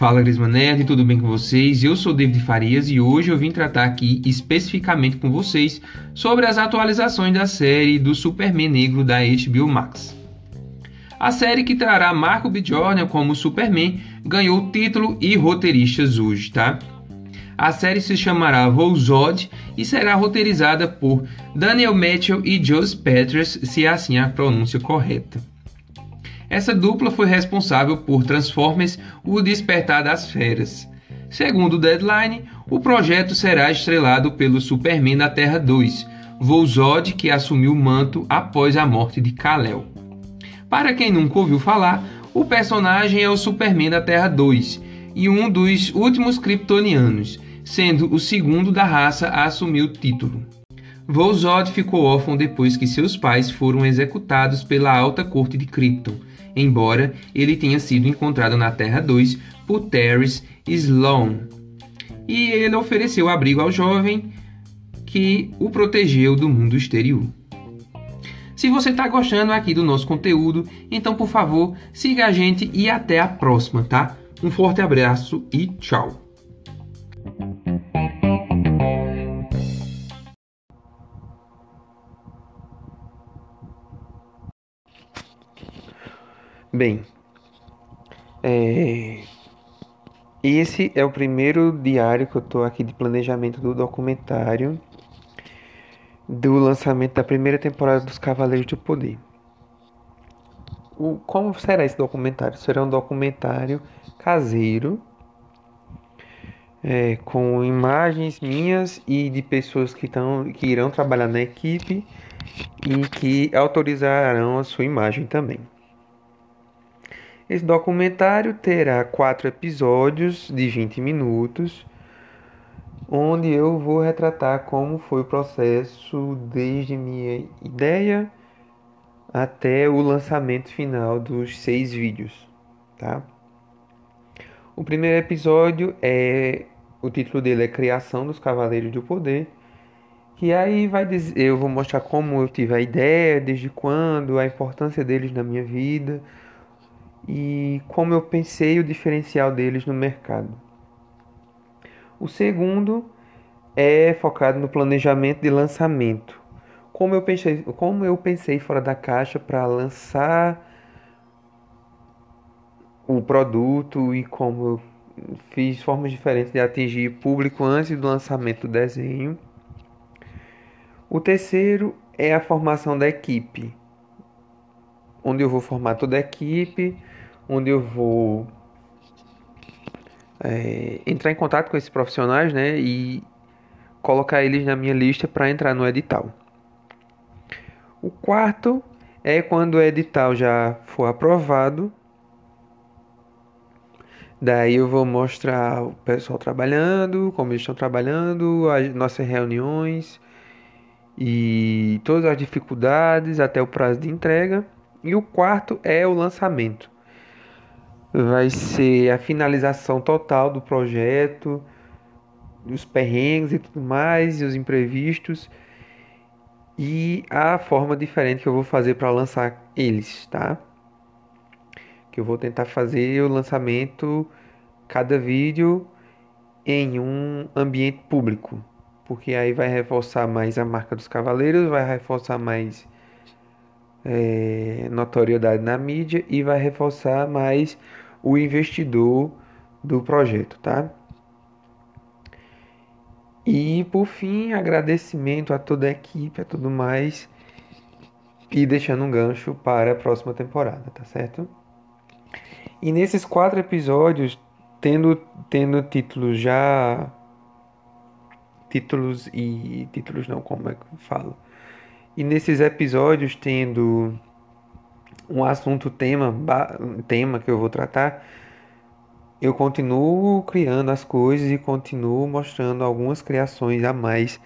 Fala Grisma Nerd, tudo bem com vocês? Eu sou David Farias e hoje eu vim tratar aqui especificamente com vocês sobre as atualizações da série do Superman Negro da HBO Max. A série que trará Marco B. Jordan como Superman ganhou título e roteiristas hoje, tá? A série se chamará Volzod e será roteirizada por Daniel Mitchell e Joss Peters, se assim é a pronúncia correta. Essa dupla foi responsável por Transformers O Despertar das Feras. Segundo o Deadline, o projeto será estrelado pelo Superman da Terra 2, Volzod, que assumiu o manto após a morte de Kal-El. Para quem nunca ouviu falar, o personagem é o Superman da Terra 2 e um dos últimos kryptonianos, sendo o segundo da raça a assumir o título. Volzod ficou órfão depois que seus pais foram executados pela alta corte de Krypton, embora ele tenha sido encontrado na Terra 2 por Terry Sloan. E ele ofereceu abrigo ao jovem que o protegeu do mundo exterior. Se você está gostando aqui do nosso conteúdo, então por favor siga a gente e até a próxima, tá? Um forte abraço e tchau! Bem, é... esse é o primeiro diário que eu estou aqui de planejamento do documentário do lançamento da primeira temporada dos Cavaleiros do Poder. O, como será esse documentário? Será um documentário caseiro é, com imagens minhas e de pessoas que, tão, que irão trabalhar na equipe e que autorizarão a sua imagem também. Esse documentário terá quatro episódios de 20 minutos, onde eu vou retratar como foi o processo desde minha ideia até o lançamento final dos seis vídeos, tá? O primeiro episódio é o título dele é Criação dos Cavaleiros do Poder. Que aí vai dizer, eu vou mostrar como eu tive a ideia, desde quando, a importância deles na minha vida, e como eu pensei o diferencial deles no mercado. O segundo é focado no planejamento de lançamento. Como eu pensei, como eu pensei fora da caixa para lançar o produto e como eu fiz formas diferentes de atingir público antes do lançamento do desenho. O terceiro é a formação da equipe, onde eu vou formar toda a equipe, onde eu vou é, entrar em contato com esses profissionais, né, e colocar eles na minha lista para entrar no edital. O quarto é quando o edital já for aprovado. Daí eu vou mostrar o pessoal trabalhando, como eles estão trabalhando, as nossas reuniões e todas as dificuldades até o prazo de entrega. E o quarto é o lançamento vai ser a finalização total do projeto, os perrengues e tudo mais, e os imprevistos e a forma diferente que eu vou fazer para lançar eles, tá? Eu vou tentar fazer o lançamento cada vídeo em um ambiente público, porque aí vai reforçar mais a marca dos cavaleiros, vai reforçar mais é, notoriedade na mídia e vai reforçar mais o investidor do projeto, tá? E por fim, agradecimento a toda a equipe, a tudo mais, e deixando um gancho para a próxima temporada, tá certo? E nesses quatro episódios, tendo, tendo títulos já. Títulos e. Títulos não, como é que eu falo? E nesses episódios, tendo um assunto tema, tema que eu vou tratar, eu continuo criando as coisas e continuo mostrando algumas criações a mais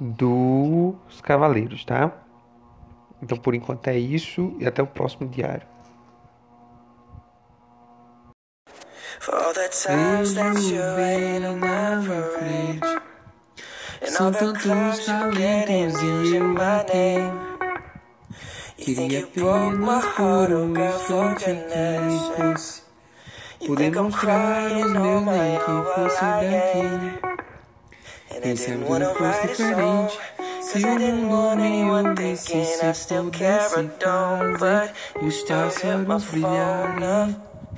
dos cavaleiros, tá? Então por enquanto é isso e até o próximo diário. For all the times that you ain't on my range. Oh and all oh, the clothes you're getting using my name. You think you broke my heart, oh girl, for goodness. You think I'm crying all my own while I ain't. And I didn't wanna write a song. Cause I didn't want anyone thinking I still care I don't. But you started my phone up.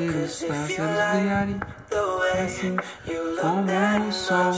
fazer os pássaros brilharem Assim como o sol